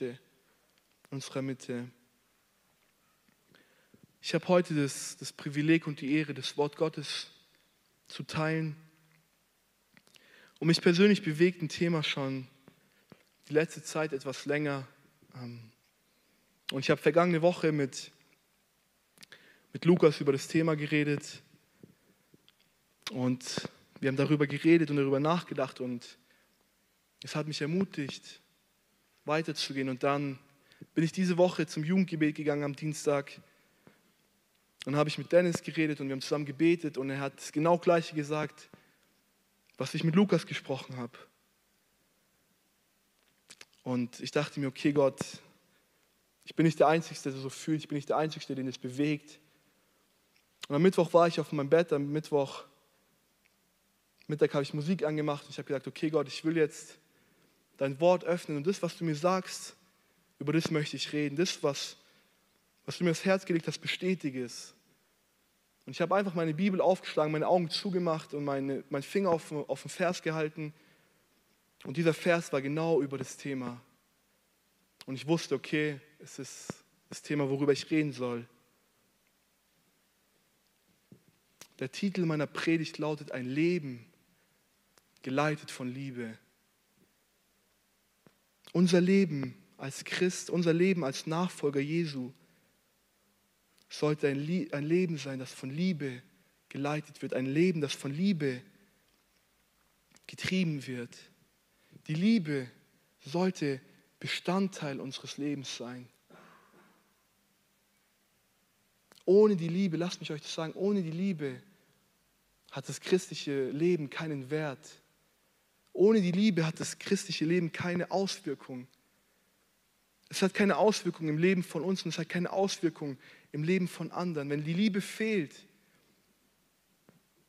Geschichte unserer Mitte. Ich habe heute das, das Privileg und die Ehre, das Wort Gottes zu teilen. Und mich persönlich bewegt ein Thema schon die letzte Zeit etwas länger. Ähm, und ich habe vergangene Woche mit, mit Lukas über das Thema geredet. Und wir haben darüber geredet und darüber nachgedacht. Und es hat mich ermutigt, weiterzugehen. Und dann bin ich diese Woche zum Jugendgebet gegangen am Dienstag. Dann habe ich mit Dennis geredet und wir haben zusammen gebetet und er hat das genau gleiche gesagt, was ich mit Lukas gesprochen habe. Und ich dachte mir, okay Gott, ich bin nicht der Einzige, der so fühlt, ich bin nicht der Einzige, den es bewegt. Und am Mittwoch war ich auf meinem Bett, am Mittwoch Mittag habe ich Musik angemacht und ich habe gesagt, okay Gott, ich will jetzt dein Wort öffnen und das, was du mir sagst, über das möchte ich reden. Das, was, was du mir ins Herz gelegt hast, bestätige es. Und ich habe einfach meine Bibel aufgeschlagen, meine Augen zugemacht und meine, meinen Finger auf, auf den Vers gehalten. Und dieser Vers war genau über das Thema. Und ich wusste, okay, es ist das Thema, worüber ich reden soll. Der Titel meiner Predigt lautet Ein Leben geleitet von Liebe. Unser Leben als Christ, unser Leben als Nachfolger Jesu sollte ein, Leben sein, das von Liebe geleitet wird, ein Leben, das von Liebe getrieben wird. Die Liebe sollte Bestandteil unseres Lebens sein. Ohne die Liebe, lasst mich euch das sagen, ohne die Liebe hat das christliche Leben keinen Wert. Ohne die Liebe hat das christliche Leben keine Auswirkung. Es hat keine Auswirkung im Leben von uns und es hat keine Auswirkung im Leben von anderen. Wenn die Liebe fehlt,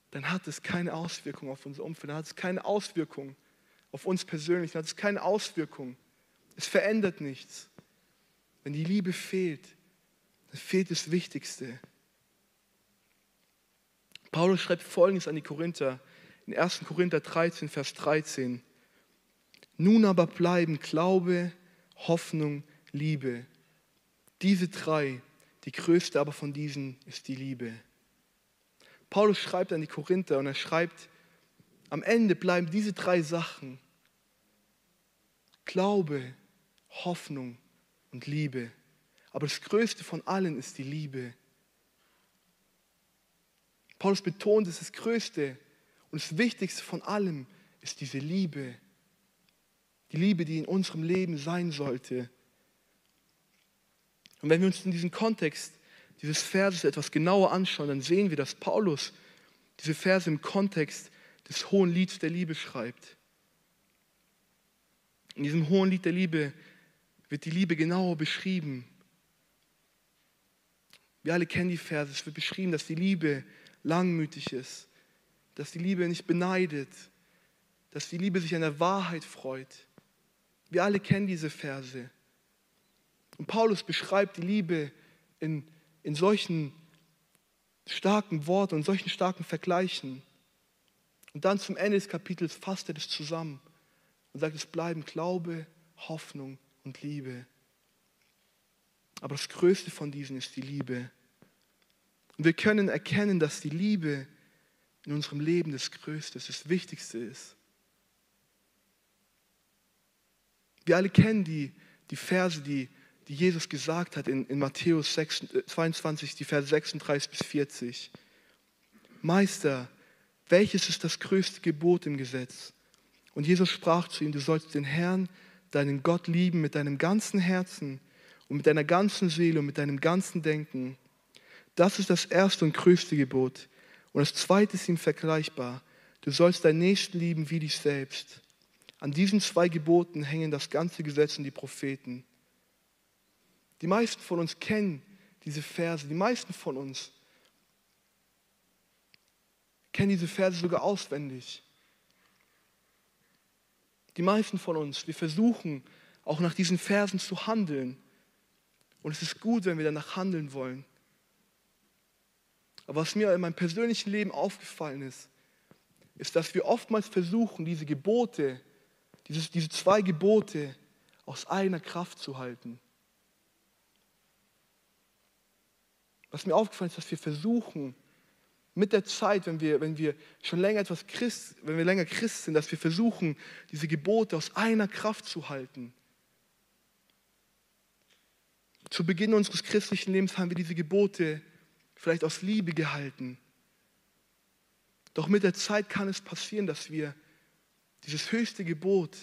dann hat es keine Auswirkung auf unser Umfeld, dann hat es keine Auswirkung auf uns persönlich, dann hat es keine Auswirkung. Es verändert nichts. Wenn die Liebe fehlt, dann fehlt das Wichtigste. Paulus schreibt Folgendes an die Korinther in 1. Korinther 13, Vers 13. Nun aber bleiben Glaube, Hoffnung, Liebe. Diese drei, die größte aber von diesen ist die Liebe. Paulus schreibt an die Korinther und er schreibt, am Ende bleiben diese drei Sachen. Glaube, Hoffnung und Liebe. Aber das Größte von allen ist die Liebe. Paulus betont, dass das Größte und das Wichtigste von allem ist diese Liebe. Die Liebe, die in unserem Leben sein sollte. Und wenn wir uns in diesem Kontext dieses Verses etwas genauer anschauen, dann sehen wir, dass Paulus diese Verse im Kontext des hohen Lieds der Liebe schreibt. In diesem hohen Lied der Liebe wird die Liebe genauer beschrieben. Wir alle kennen die Verse. Es wird beschrieben, dass die Liebe langmütig ist, dass die Liebe nicht beneidet, dass die Liebe sich an der Wahrheit freut. Wir alle kennen diese Verse. Und Paulus beschreibt die Liebe in, in solchen starken Worten und solchen starken Vergleichen. Und dann zum Ende des Kapitels fasst er das zusammen und sagt, es bleiben Glaube, Hoffnung und Liebe. Aber das Größte von diesen ist die Liebe. Und wir können erkennen, dass die Liebe in unserem Leben das Größte, das Wichtigste ist. Wir alle kennen die, die Verse, die, die Jesus gesagt hat in, in Matthäus 6, 22, die Verse 36 bis 40. Meister, welches ist das größte Gebot im Gesetz? Und Jesus sprach zu ihm, du sollst den Herrn, deinen Gott lieben mit deinem ganzen Herzen und mit deiner ganzen Seele und mit deinem ganzen Denken. Das ist das erste und größte Gebot. Und das zweite ist ihm vergleichbar. Du sollst deinen Nächsten lieben wie dich selbst. An diesen zwei Geboten hängen das ganze Gesetz und die Propheten. Die meisten von uns kennen diese Verse. Die meisten von uns kennen diese Verse sogar auswendig. Die meisten von uns, wir versuchen auch nach diesen Versen zu handeln. Und es ist gut, wenn wir danach handeln wollen. Aber was mir in meinem persönlichen Leben aufgefallen ist, ist, dass wir oftmals versuchen, diese Gebote, dieses, diese zwei Gebote aus eigener Kraft zu halten. Was mir aufgefallen ist, dass wir versuchen, mit der Zeit, wenn wir, wenn wir schon länger etwas Christ, wenn wir länger Christ sind, dass wir versuchen, diese Gebote aus einer Kraft zu halten. Zu Beginn unseres christlichen Lebens haben wir diese Gebote vielleicht aus Liebe gehalten. Doch mit der Zeit kann es passieren, dass wir dieses höchste Gebot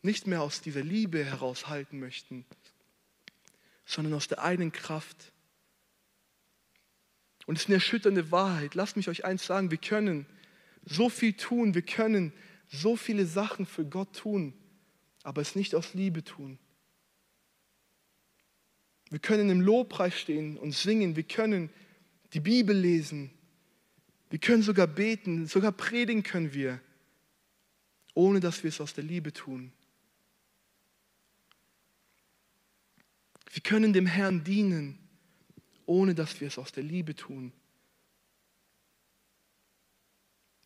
nicht mehr aus dieser Liebe heraushalten möchten, sondern aus der eigenen Kraft. Und es ist eine erschütternde Wahrheit. Lasst mich euch eins sagen, wir können so viel tun, wir können so viele Sachen für Gott tun, aber es nicht aus Liebe tun. Wir können im Lobpreis stehen und singen, wir können die Bibel lesen, wir können sogar beten, sogar predigen können wir, ohne dass wir es aus der Liebe tun. Wir können dem Herrn dienen, ohne dass wir es aus der Liebe tun.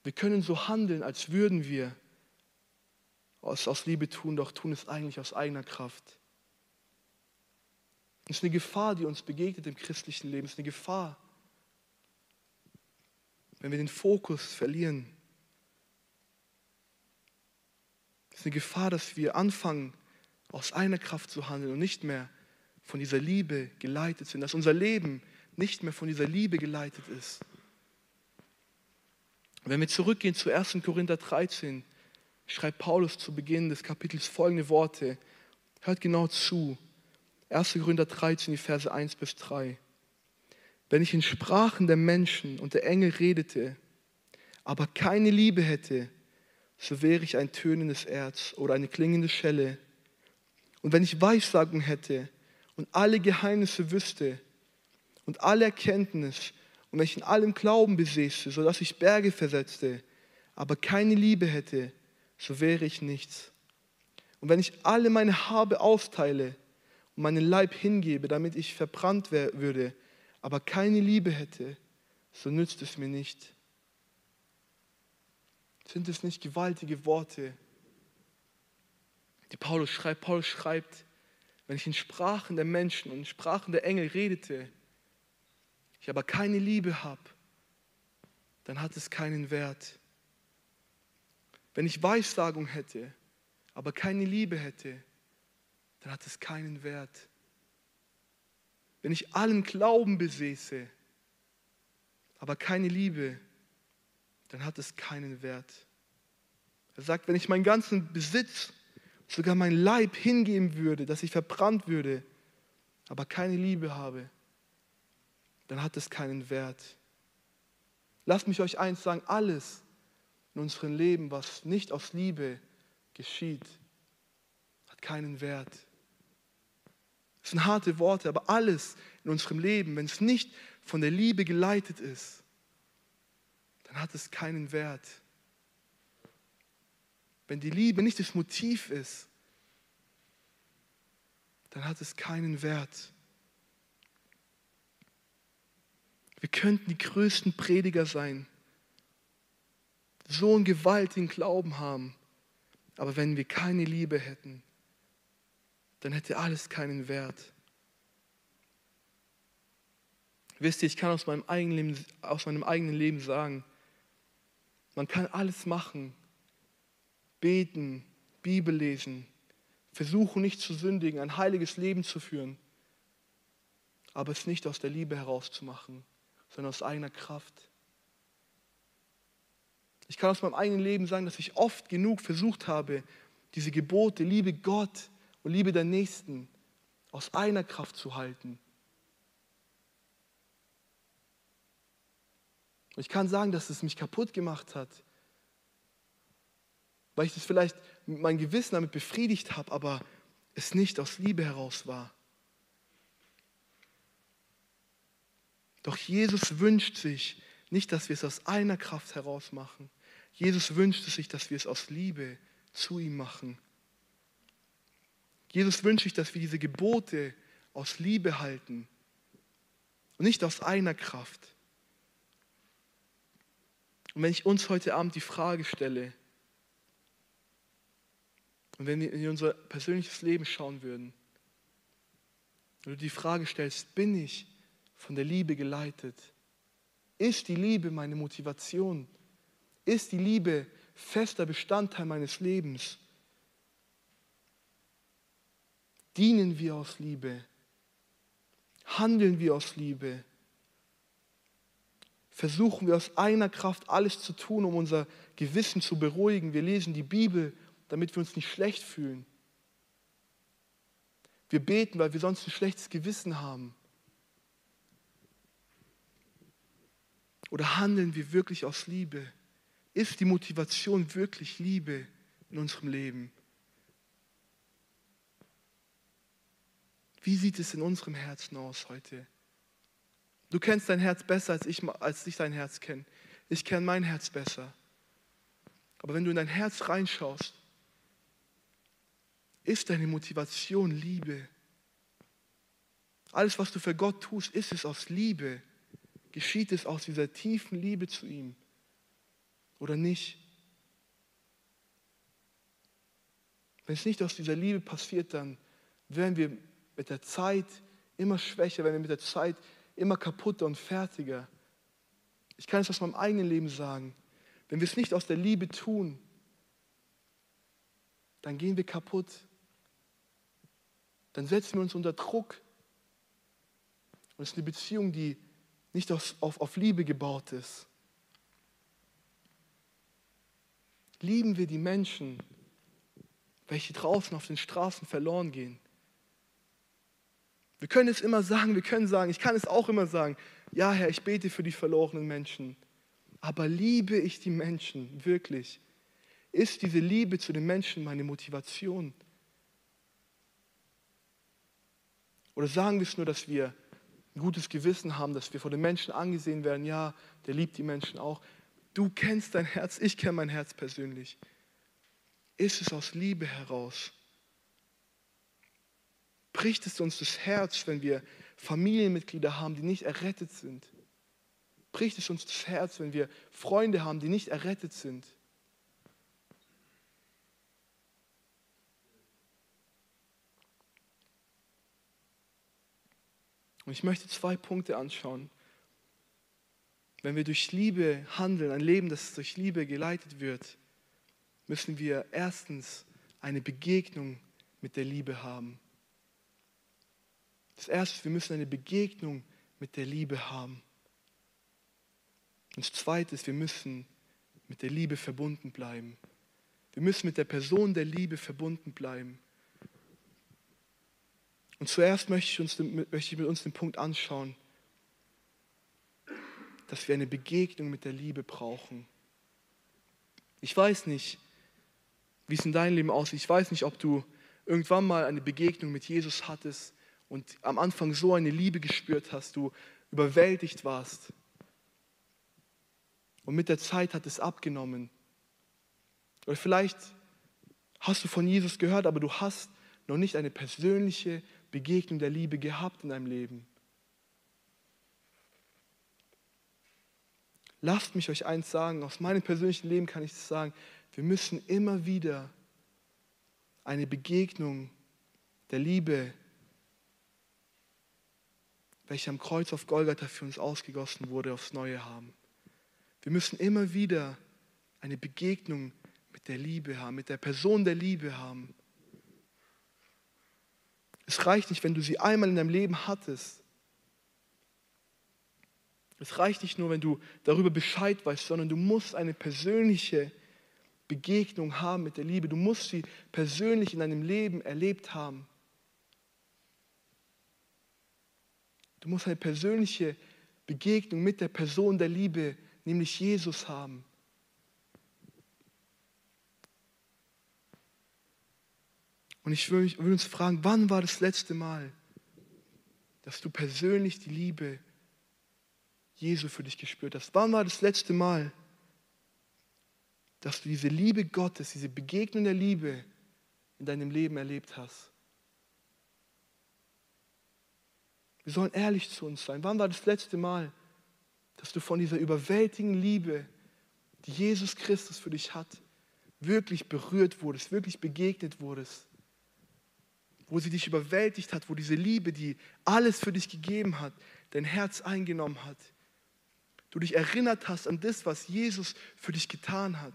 Wir können so handeln, als würden wir es aus Liebe tun, doch tun es eigentlich aus eigener Kraft. Es ist eine Gefahr, die uns begegnet im christlichen Leben. Es ist eine Gefahr, wenn wir den Fokus verlieren. Es ist eine Gefahr, dass wir anfangen, aus einer Kraft zu handeln und nicht mehr von dieser Liebe geleitet sind, dass unser Leben nicht mehr von dieser Liebe geleitet ist. Wenn wir zurückgehen zu 1. Korinther 13, schreibt Paulus zu Beginn des Kapitels folgende Worte. Hört genau zu. 1. Korinther 13, die Verse 1 bis 3. Wenn ich in Sprachen der Menschen und der Engel redete, aber keine Liebe hätte, so wäre ich ein tönendes Erz oder eine klingende Schelle. Und wenn ich Weissagung hätte und alle Geheimnisse wüsste und alle Erkenntnis und wenn ich in allem Glauben besäße, sodass ich Berge versetzte, aber keine Liebe hätte, so wäre ich nichts. Und wenn ich alle meine Habe austeile meinen Leib hingebe, damit ich verbrannt würde, aber keine Liebe hätte, so nützt es mir nicht. Sind es nicht gewaltige Worte, die Paulus schreibt? Paulus schreibt, wenn ich in Sprachen der Menschen und in Sprachen der Engel redete, ich aber keine Liebe habe, dann hat es keinen Wert. Wenn ich Weissagung hätte, aber keine Liebe hätte, dann hat es keinen Wert. Wenn ich allen Glauben besäße, aber keine Liebe, dann hat es keinen Wert. Er sagt, wenn ich meinen ganzen Besitz sogar mein Leib hingeben würde, dass ich verbrannt würde, aber keine Liebe habe, dann hat es keinen Wert. Lasst mich euch eins sagen, alles in unserem Leben, was nicht aus Liebe geschieht, hat keinen Wert. Das sind harte Worte, aber alles in unserem Leben, wenn es nicht von der Liebe geleitet ist, dann hat es keinen Wert. Wenn die Liebe nicht das Motiv ist, dann hat es keinen Wert. Wir könnten die größten Prediger sein, so einen gewaltigen Glauben haben, aber wenn wir keine Liebe hätten, dann hätte alles keinen Wert. Wisst ihr, ich kann aus meinem eigenen Leben, aus meinem eigenen Leben sagen, man kann alles machen, beten, Bibel lesen, versuchen nicht zu sündigen, ein heiliges Leben zu führen, aber es nicht aus der Liebe herauszumachen, sondern aus eigener Kraft. Ich kann aus meinem eigenen Leben sagen, dass ich oft genug versucht habe, diese Gebote, liebe Gott und liebe der Nächsten, aus einer Kraft zu halten. Ich kann sagen, dass es mich kaputt gemacht hat, weil ich das vielleicht mein Gewissen damit befriedigt habe, aber es nicht aus Liebe heraus war. Doch Jesus wünscht sich nicht, dass wir es aus einer Kraft heraus machen. Jesus wünscht sich, dass wir es aus Liebe zu ihm machen. Jesus wünscht sich, dass wir diese Gebote aus Liebe halten und nicht aus einer Kraft. Und wenn ich uns heute Abend die Frage stelle, Und wenn wir in unser persönliches Leben schauen würden, und du die Frage stellst, bin ich von der Liebe geleitet? Ist die Liebe meine Motivation? Ist die Liebe fester Bestandteil meines Lebens? Dienen wir aus Liebe? Handeln wir aus Liebe? Versuchen wir aus einer Kraft alles zu tun, um unser Gewissen zu beruhigen? Wir lesen die Bibel, damit wir uns nicht schlecht fühlen. Wir beten, weil wir sonst ein schlechtes Gewissen haben. Oder handeln wir wirklich aus Liebe? Ist die Motivation wirklich Liebe in unserem Leben? Wie sieht es in unserem Herzen aus heute? Du kennst dein Herz besser, als ich, als ich dein Herz kenne. Ich kenne mein Herz besser. Aber wenn du in dein Herz reinschaust, ist deine Motivation Liebe. Alles, was du für Gott tust, ist es aus Liebe. Geschieht es aus dieser tiefen Liebe zu ihm oder nicht? Wenn es nicht aus dieser Liebe passiert, dann werden wir mit der Zeit immer schwächer, werden wir mit der Zeit immer kaputter und fertiger. Ich kann es aus meinem eigenen Leben sagen. Wenn wir es nicht aus der Liebe tun, dann gehen wir kaputt. Dann setzen wir uns unter Druck. Und es ist eine Beziehung, die nicht auf, auf, auf Liebe gebaut ist. Lieben wir die Menschen, welche draußen auf den Straßen verloren gehen. Wir können es immer sagen, wir können sagen, ich kann es auch immer sagen, ja Herr, ich bete für die verlorenen Menschen. Aber liebe ich die Menschen wirklich? Ist diese Liebe zu den Menschen meine Motivation? Oder sagen wir es nur, dass wir ein gutes Gewissen haben, dass wir von den Menschen angesehen werden, ja, der liebt die Menschen auch. Du kennst dein Herz, ich kenne mein Herz persönlich. Ist es aus Liebe heraus? Bricht es uns das Herz, wenn wir Familienmitglieder haben, die nicht errettet sind? Bricht es uns das Herz, wenn wir Freunde haben, die nicht errettet sind? Und ich möchte zwei Punkte anschauen. Wenn wir durch Liebe handeln, ein Leben, das durch Liebe geleitet wird, müssen wir erstens eine Begegnung mit der Liebe haben. Das Erste, wir müssen eine Begegnung mit der Liebe haben. Und das Zweite ist, wir müssen mit der Liebe verbunden bleiben. Wir müssen mit der Person der Liebe verbunden bleiben. Und zuerst möchte ich, uns, möchte ich mit uns den Punkt anschauen, dass wir eine Begegnung mit der Liebe brauchen. Ich weiß nicht, wie es in deinem Leben aussieht. Ich weiß nicht, ob du irgendwann mal eine Begegnung mit Jesus hattest und am Anfang so eine Liebe gespürt hast, du überwältigt warst. Und mit der Zeit hat es abgenommen. Oder vielleicht hast du von Jesus gehört, aber du hast noch nicht eine persönliche Begegnung der Liebe gehabt in deinem Leben. Lasst mich euch eins sagen, aus meinem persönlichen Leben kann ich sagen, wir müssen immer wieder eine Begegnung der Liebe, welche am Kreuz auf Golgatha für uns ausgegossen wurde, aufs Neue haben. Wir müssen immer wieder eine Begegnung mit der Liebe haben, mit der Person der Liebe haben. Es reicht nicht, wenn du sie einmal in deinem Leben hattest. Es reicht nicht nur, wenn du darüber Bescheid weißt, sondern du musst eine persönliche Begegnung haben mit der Liebe. Du musst sie persönlich in deinem Leben erlebt haben. Du musst eine persönliche Begegnung mit der Person der Liebe, nämlich Jesus, haben. Und ich will uns fragen, wann war das letzte Mal, dass du persönlich die Liebe Jesu für dich gespürt hast? Wann war das letzte Mal, dass du diese Liebe Gottes, diese Begegnung der Liebe in deinem Leben erlebt hast? Wir sollen ehrlich zu uns sein. Wann war das letzte Mal, dass du von dieser überwältigenden Liebe, die Jesus Christus für dich hat, wirklich berührt wurdest, wirklich begegnet wurdest, wo sie dich überwältigt hat, wo diese Liebe, die alles für dich gegeben hat, dein Herz eingenommen hat. Du dich erinnert hast an das, was Jesus für dich getan hat.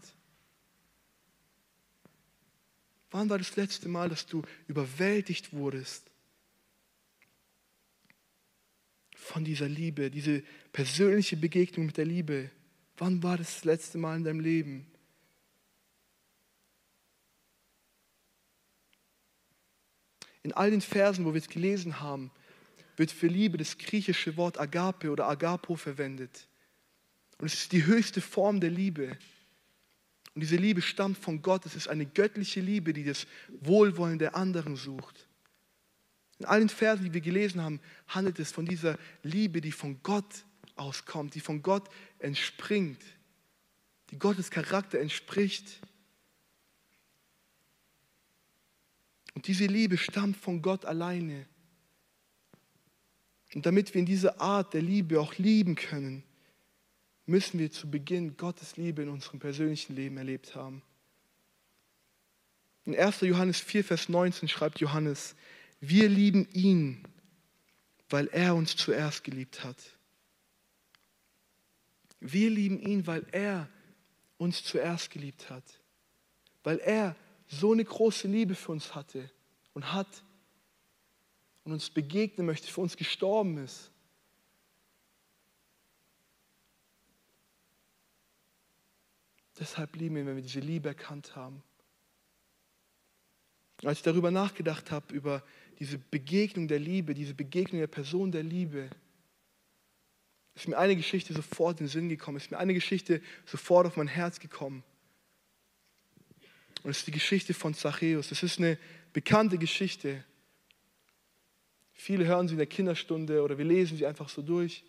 Wann war das letzte Mal, dass du überwältigt wurdest von dieser Liebe, diese persönliche Begegnung mit der Liebe? Wann war das, das letzte Mal in deinem Leben? In all den Versen, wo wir es gelesen haben, wird für Liebe das griechische Wort Agape oder Agapo verwendet. Und es ist die höchste Form der Liebe. Und diese Liebe stammt von Gott. Es ist eine göttliche Liebe, die das Wohlwollen der anderen sucht. In allen Versen, die wir gelesen haben, handelt es von dieser Liebe, die von Gott auskommt, die von Gott entspringt, die Gottes Charakter entspricht. Und diese Liebe stammt von Gott alleine. Und damit wir in dieser Art der Liebe auch lieben können, müssen wir zu Beginn Gottes Liebe in unserem persönlichen Leben erlebt haben. In 1. Johannes 4, Vers 19 schreibt Johannes, wir lieben ihn, weil er uns zuerst geliebt hat. Wir lieben ihn, weil er uns zuerst geliebt hat. Weil er so eine große Liebe für uns hatte und hat und uns begegnen möchte, für uns gestorben ist. Deshalb lieben wir, wenn wir diese Liebe erkannt haben. Als ich darüber nachgedacht habe, über diese Begegnung der Liebe, diese Begegnung der Person der Liebe, ist mir eine Geschichte sofort in den Sinn gekommen, ist mir eine Geschichte sofort auf mein Herz gekommen. Und es ist die Geschichte von Zachäus. Das ist eine bekannte Geschichte. Viele hören sie in der Kinderstunde oder wir lesen sie einfach so durch.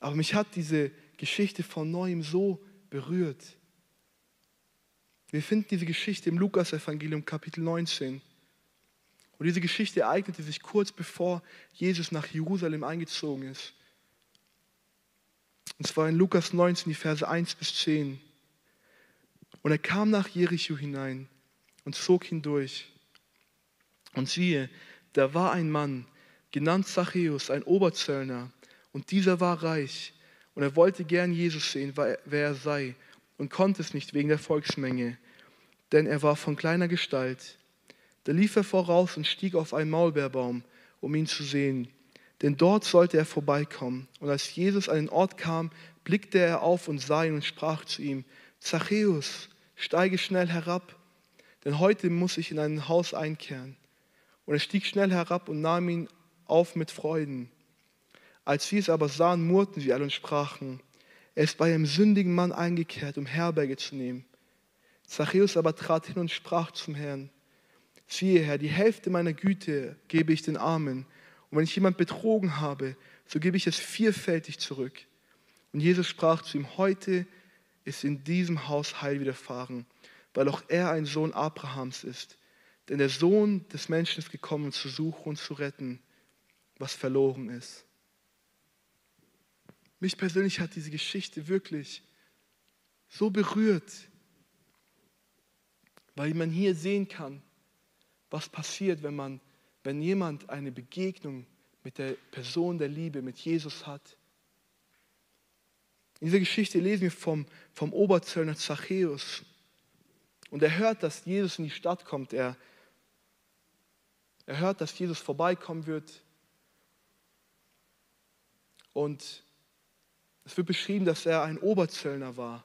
Aber mich hat diese Geschichte von neuem so berührt. Wir finden diese Geschichte im Lukas-Evangelium, Kapitel 19. Und diese Geschichte ereignete sich kurz bevor Jesus nach Jerusalem eingezogen ist. Und zwar in Lukas 19, die Verse 1 bis 10. Und er kam nach Jericho hinein und zog hindurch. Und siehe, da war ein Mann, genannt Zachäus, ein Oberzöllner, und dieser war reich. Und er wollte gern Jesus sehen, wer er sei und konnte es nicht wegen der Volksmenge, denn er war von kleiner Gestalt. Da lief er voraus und stieg auf einen Maulbeerbaum, um ihn zu sehen, denn dort sollte er vorbeikommen. Und als Jesus an den Ort kam, blickte er auf und sah ihn und sprach zu ihm, Zachäus, steige schnell herab, denn heute muss ich in ein Haus einkehren. Und er stieg schnell herab und nahm ihn auf mit Freuden. Als sie es aber sahen, murrten sie alle und sprachen, er ist bei einem sündigen Mann eingekehrt, um Herberge zu nehmen. Zachäus aber trat hin und sprach zum Herrn, siehe Herr, die Hälfte meiner Güte gebe ich den Armen, und wenn ich jemand betrogen habe, so gebe ich es vierfältig zurück. Und Jesus sprach zu ihm, heute ist in diesem Haus Heil widerfahren, weil auch er ein Sohn Abrahams ist. Denn der Sohn des Menschen ist gekommen, zu suchen und zu retten, was verloren ist. Mich persönlich hat diese Geschichte wirklich so berührt, weil man hier sehen kann, was passiert, wenn, man, wenn jemand eine Begegnung mit der Person der Liebe, mit Jesus hat. In dieser Geschichte lesen wir vom, vom Oberzöllner Zachäus. Und er hört, dass Jesus in die Stadt kommt. Er, er hört, dass Jesus vorbeikommen wird. Und es wird beschrieben, dass er ein Oberzöllner war.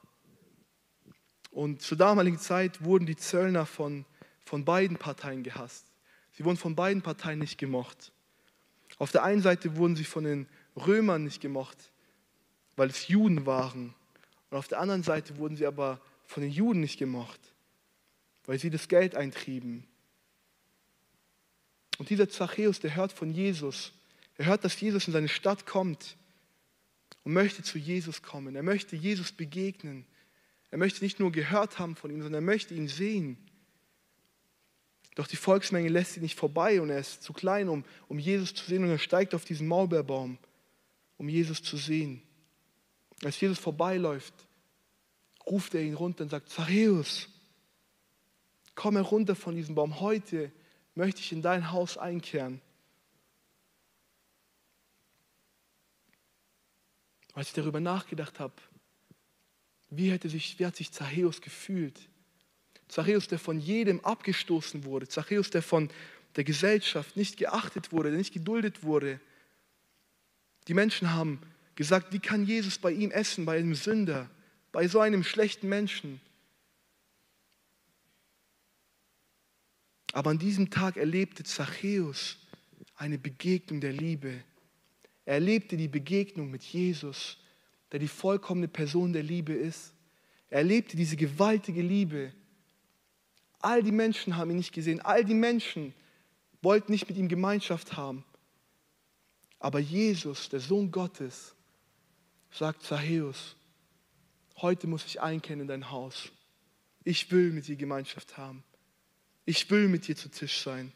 Und zur damaligen Zeit wurden die Zöllner von, von beiden Parteien gehasst. Sie wurden von beiden Parteien nicht gemocht. Auf der einen Seite wurden sie von den Römern nicht gemocht, weil es Juden waren. Und auf der anderen Seite wurden sie aber von den Juden nicht gemocht, weil sie das Geld eintrieben. Und dieser Zachäus, der hört von Jesus. Er hört, dass Jesus in seine Stadt kommt und möchte zu Jesus kommen. Er möchte Jesus begegnen. Er möchte nicht nur gehört haben von ihm, sondern er möchte ihn sehen. Doch die Volksmenge lässt ihn nicht vorbei und er ist zu klein, um, um Jesus zu sehen und er steigt auf diesen Maulbeerbaum, um Jesus zu sehen. Als Jesus vorbeiläuft, ruft er ihn runter und sagt, Zachäus, komm herunter von diesem Baum. Heute möchte ich in dein Haus einkehren. Als ich darüber nachgedacht habe, wie, hätte sich, wie hat sich Zachäus gefühlt? Zachäus, der von jedem abgestoßen wurde. Zachäus, der von der Gesellschaft nicht geachtet wurde, der nicht geduldet wurde. Die Menschen haben gesagt, wie kann Jesus bei ihm essen, bei einem Sünder, bei so einem schlechten Menschen? Aber an diesem Tag erlebte Zachäus eine Begegnung der Liebe. Er erlebte die Begegnung mit Jesus, der die vollkommene Person der Liebe ist. Er erlebte diese gewaltige Liebe. All die Menschen haben ihn nicht gesehen. All die Menschen wollten nicht mit ihm Gemeinschaft haben. Aber Jesus, der Sohn Gottes, sagt Zachäus, heute muss ich einkehren in dein Haus. Ich will mit dir Gemeinschaft haben. Ich will mit dir zu Tisch sein.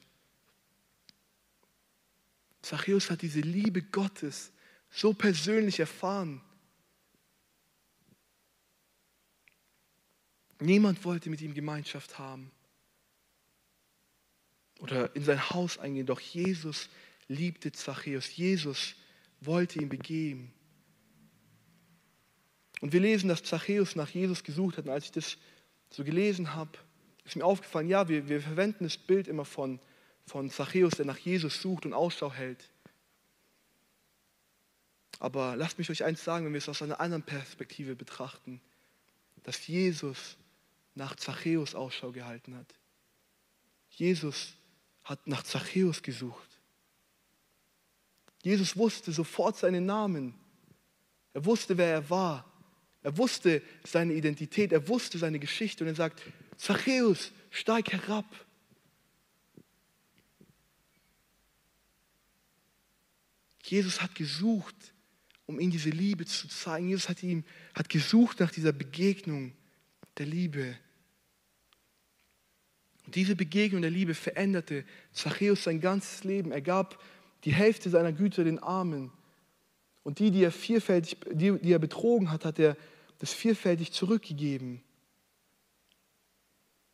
Zachäus hat diese Liebe Gottes so persönlich erfahren. Niemand wollte mit ihm Gemeinschaft haben oder in sein Haus eingehen, doch Jesus liebte Zachäus. Jesus wollte ihn begeben. Und wir lesen, dass Zachäus nach Jesus gesucht hat. Und als ich das so gelesen habe, ist mir aufgefallen, ja, wir, wir verwenden das Bild immer von, von Zachäus, der nach Jesus sucht und Ausschau hält. Aber lasst mich euch eins sagen, wenn wir es aus einer anderen Perspektive betrachten, dass Jesus nach Zachäus Ausschau gehalten hat. Jesus hat nach Zachäus gesucht. Jesus wusste sofort seinen Namen. Er wusste, wer er war. Er wusste seine Identität. Er wusste seine Geschichte. Und er sagt, Zachäus, steig herab. Jesus hat gesucht, um ihm diese Liebe zu zeigen. Jesus hat ihm hat gesucht nach dieser Begegnung der Liebe. Und diese Begegnung der Liebe veränderte Zachäus sein ganzes Leben. Er gab die Hälfte seiner Güter den Armen. Und die, die er, vierfältig, die, die er betrogen hat, hat er das vierfältig zurückgegeben.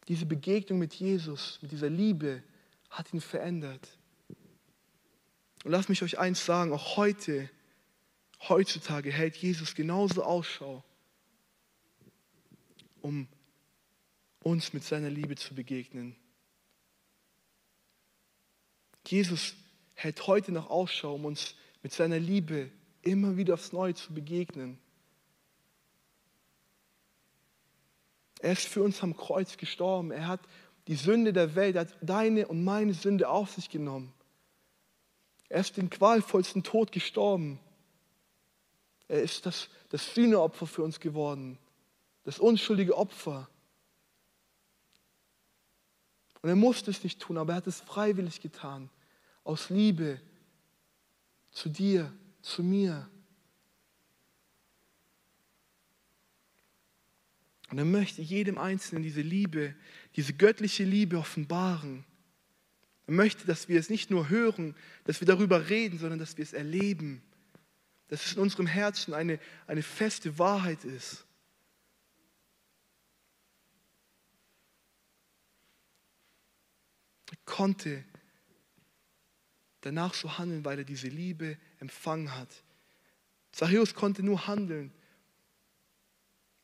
Diese Begegnung mit Jesus, mit dieser Liebe, hat ihn verändert. Und lasst mich euch eins sagen, auch heute, heutzutage hält Jesus genauso Ausschau, um uns mit seiner Liebe zu begegnen. Jesus hält heute noch Ausschau, um uns mit seiner Liebe immer wieder aufs Neue zu begegnen. Er ist für uns am Kreuz gestorben. Er hat die Sünde der Welt, er hat deine und meine Sünde auf sich genommen. Er ist den qualvollsten Tod gestorben. Er ist das, das Sühneopfer für uns geworden, das unschuldige Opfer. Und er musste es nicht tun, aber er hat es freiwillig getan aus Liebe zu dir, zu mir. Und er möchte jedem Einzelnen diese Liebe, diese göttliche Liebe offenbaren. Er möchte, dass wir es nicht nur hören, dass wir darüber reden, sondern dass wir es erleben. Dass es in unserem Herzen eine, eine feste Wahrheit ist. Konnte danach so handeln, weil er diese Liebe empfangen hat. Zachäus konnte nur handeln,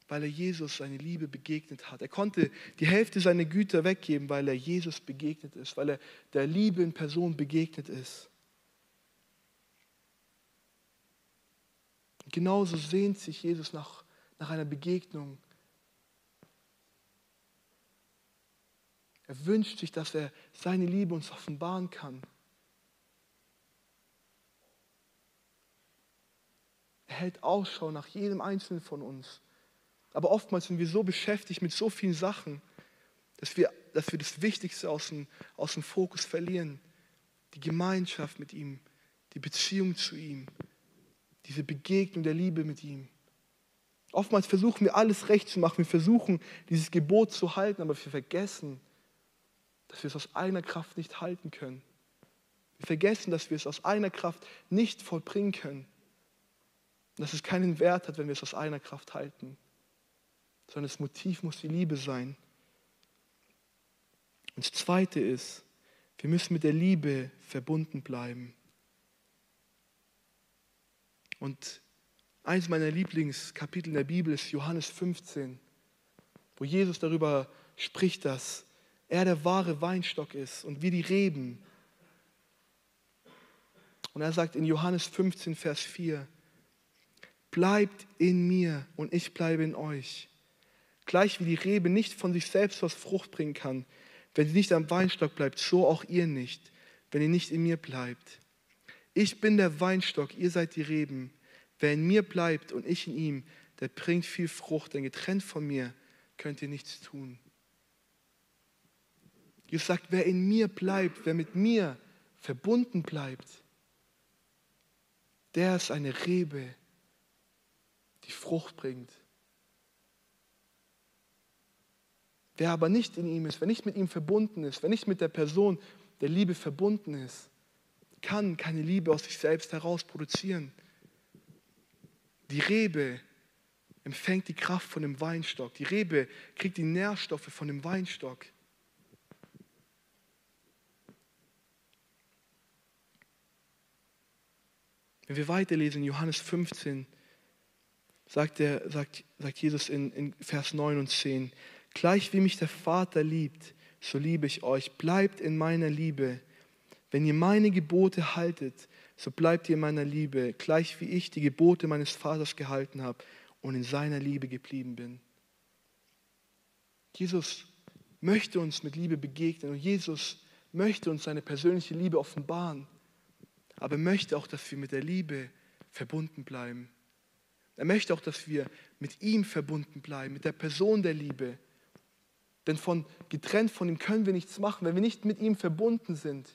weil er Jesus seine Liebe begegnet hat. Er konnte die Hälfte seiner Güter weggeben, weil er Jesus begegnet ist, weil er der Liebe in Person begegnet ist. Genauso sehnt sich Jesus nach, nach einer Begegnung. Er wünscht sich, dass er seine Liebe uns offenbaren kann. Er hält Ausschau nach jedem Einzelnen von uns. Aber oftmals sind wir so beschäftigt mit so vielen Sachen, dass wir, dass wir das Wichtigste aus dem, aus dem Fokus verlieren. Die Gemeinschaft mit ihm, die Beziehung zu ihm, diese Begegnung der Liebe mit ihm. Oftmals versuchen wir alles recht zu machen. Wir versuchen, dieses Gebot zu halten, aber wir vergessen, dass wir es aus eigener Kraft nicht halten können. Wir vergessen, dass wir es aus eigener Kraft nicht vollbringen können dass es keinen Wert hat, wenn wir es aus einer Kraft halten, sondern das Motiv muss die Liebe sein. Und das Zweite ist, wir müssen mit der Liebe verbunden bleiben. Und eines meiner Lieblingskapitel in der Bibel ist Johannes 15, wo Jesus darüber spricht, dass er der wahre Weinstock ist und wir die Reben. Und er sagt in Johannes 15, Vers 4, bleibt in mir und ich bleibe in euch. Gleich wie die Rebe nicht von sich selbst was Frucht bringen kann, wenn sie nicht am Weinstock bleibt, so auch ihr nicht, wenn ihr nicht in mir bleibt. Ich bin der Weinstock, ihr seid die Reben. Wer in mir bleibt und ich in ihm, der bringt viel Frucht, denn getrennt von mir könnt ihr nichts tun. Jesus sagt, wer in mir bleibt, wer mit mir verbunden bleibt, der ist eine Rebe, die Frucht bringt. Wer aber nicht in ihm ist, wer nicht mit ihm verbunden ist, wer nicht mit der Person der Liebe verbunden ist, kann keine Liebe aus sich selbst heraus produzieren. Die Rebe empfängt die Kraft von dem Weinstock. Die Rebe kriegt die Nährstoffe von dem Weinstock. Wenn wir weiterlesen Johannes 15, sagt, der, sagt, sagt Jesus in, in Vers 9 und 10, Gleich wie mich der Vater liebt, so liebe ich euch. Bleibt in meiner Liebe. Wenn ihr meine Gebote haltet, so bleibt ihr in meiner Liebe, gleich wie ich die Gebote meines Vaters gehalten habe und in seiner Liebe geblieben bin. Jesus möchte uns mit Liebe begegnen und Jesus möchte uns seine persönliche Liebe offenbaren, aber er möchte auch, dass wir mit der Liebe verbunden bleiben. Er möchte auch, dass wir mit ihm verbunden bleiben, mit der Person der Liebe. Denn von, getrennt von ihm können wir nichts machen, wenn wir nicht mit ihm verbunden sind,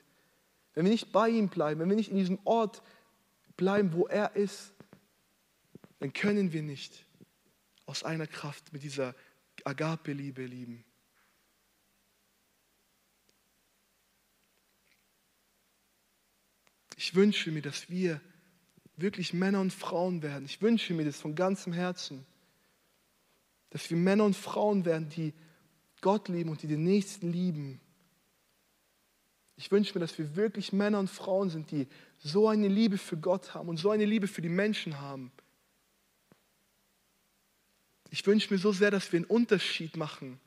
wenn wir nicht bei ihm bleiben, wenn wir nicht in diesem Ort bleiben, wo er ist, dann können wir nicht aus einer Kraft mit dieser Agape-Liebe lieben. Ich wünsche mir, dass wir wirklich Männer und Frauen werden. Ich wünsche mir das von ganzem Herzen, dass wir Männer und Frauen werden, die Gott lieben und die den Nächsten lieben. Ich wünsche mir, dass wir wirklich Männer und Frauen sind, die so eine Liebe für Gott haben und so eine Liebe für die Menschen haben. Ich wünsche mir so sehr, dass wir einen Unterschied machen.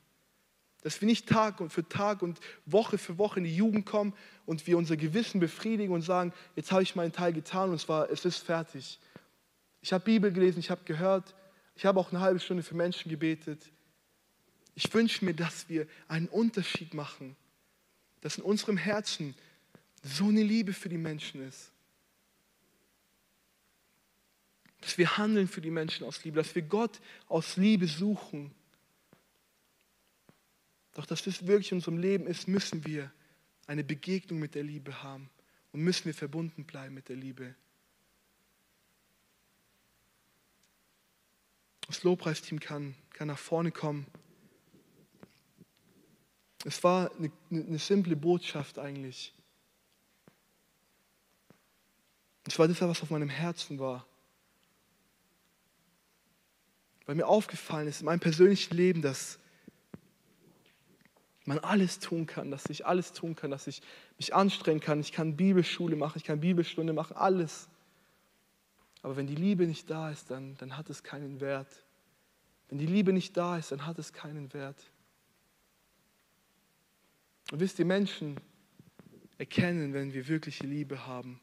Dass wir nicht Tag für Tag und Woche für Woche in die Jugend kommen und wir unser Gewissen befriedigen und sagen, jetzt habe ich meinen Teil getan und zwar, es ist fertig. Ich habe Bibel gelesen, ich habe gehört, ich habe auch eine halbe Stunde für Menschen gebetet. Ich wünsche mir, dass wir einen Unterschied machen, dass in unserem Herzen so eine Liebe für die Menschen ist. Dass wir handeln für die Menschen aus Liebe, dass wir Gott aus Liebe suchen. Doch dass das wirklich in unserem Leben ist, müssen wir eine Begegnung mit der Liebe haben und müssen wir verbunden bleiben mit der Liebe. Das Lobpreisteam kann, kann nach vorne kommen. Es war eine, eine simple Botschaft eigentlich. Es war das, was auf meinem Herzen war. Weil mir aufgefallen ist in meinem persönlichen Leben, dass man alles tun kann, dass ich alles tun kann, dass ich mich anstrengen kann. Ich kann Bibelschule machen, ich kann Bibelstunde machen, alles. Aber wenn die Liebe nicht da ist, dann, dann hat es keinen Wert. Wenn die Liebe nicht da ist, dann hat es keinen Wert. Und wisst ihr, Menschen erkennen, wenn wir wirkliche Liebe haben.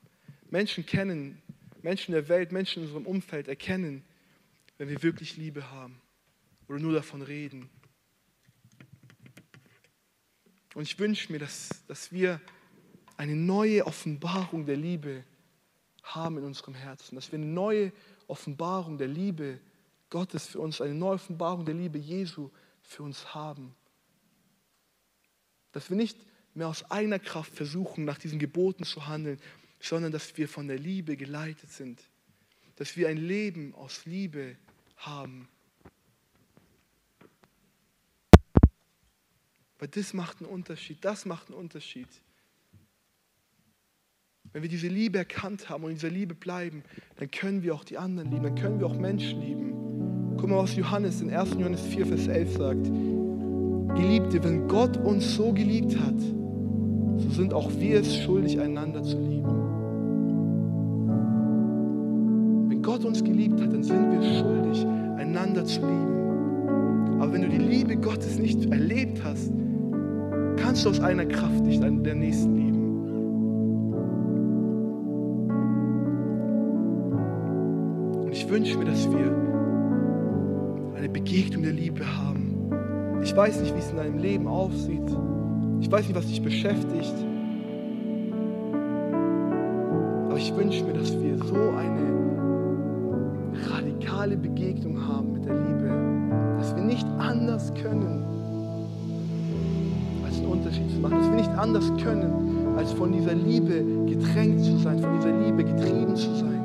Menschen kennen, Menschen der Welt, Menschen in unserem Umfeld erkennen, wenn wir wirklich Liebe haben oder nur davon reden. Und ich wünsche mir, dass, dass wir eine neue Offenbarung der Liebe haben in unserem Herzen, dass wir eine neue Offenbarung der Liebe Gottes für uns, eine neue Offenbarung der Liebe Jesu für uns haben. Dass wir nicht mehr aus eigener Kraft versuchen, nach diesen Geboten zu handeln, sondern dass wir von der Liebe geleitet sind. Dass wir ein Leben aus Liebe haben. Weil das macht einen Unterschied, das macht einen Unterschied. Wenn wir diese Liebe erkannt haben und in dieser Liebe bleiben, dann können wir auch die anderen lieben, dann können wir auch Menschen lieben. Guck mal, was Johannes in 1. Johannes 4, Vers 11 sagt. Geliebte, wenn Gott uns so geliebt hat, so sind auch wir es schuldig, einander zu lieben. Wenn Gott uns geliebt hat, dann sind wir schuldig, einander zu lieben. Aber wenn du die Liebe Gottes nicht erlebt hast, kannst du aus einer Kraft nicht der Nächsten lieben. Und ich wünsche mir, dass wir eine Begegnung der Liebe haben. Ich weiß nicht, wie es in deinem Leben aussieht. Ich weiß nicht, was dich beschäftigt. Aber ich wünsche mir, dass wir so eine radikale Begegnung haben mit der Liebe, dass wir nicht anders können, Unterschied zu machen, dass wir nicht anders können, als von dieser Liebe getränkt zu sein, von dieser Liebe getrieben zu sein.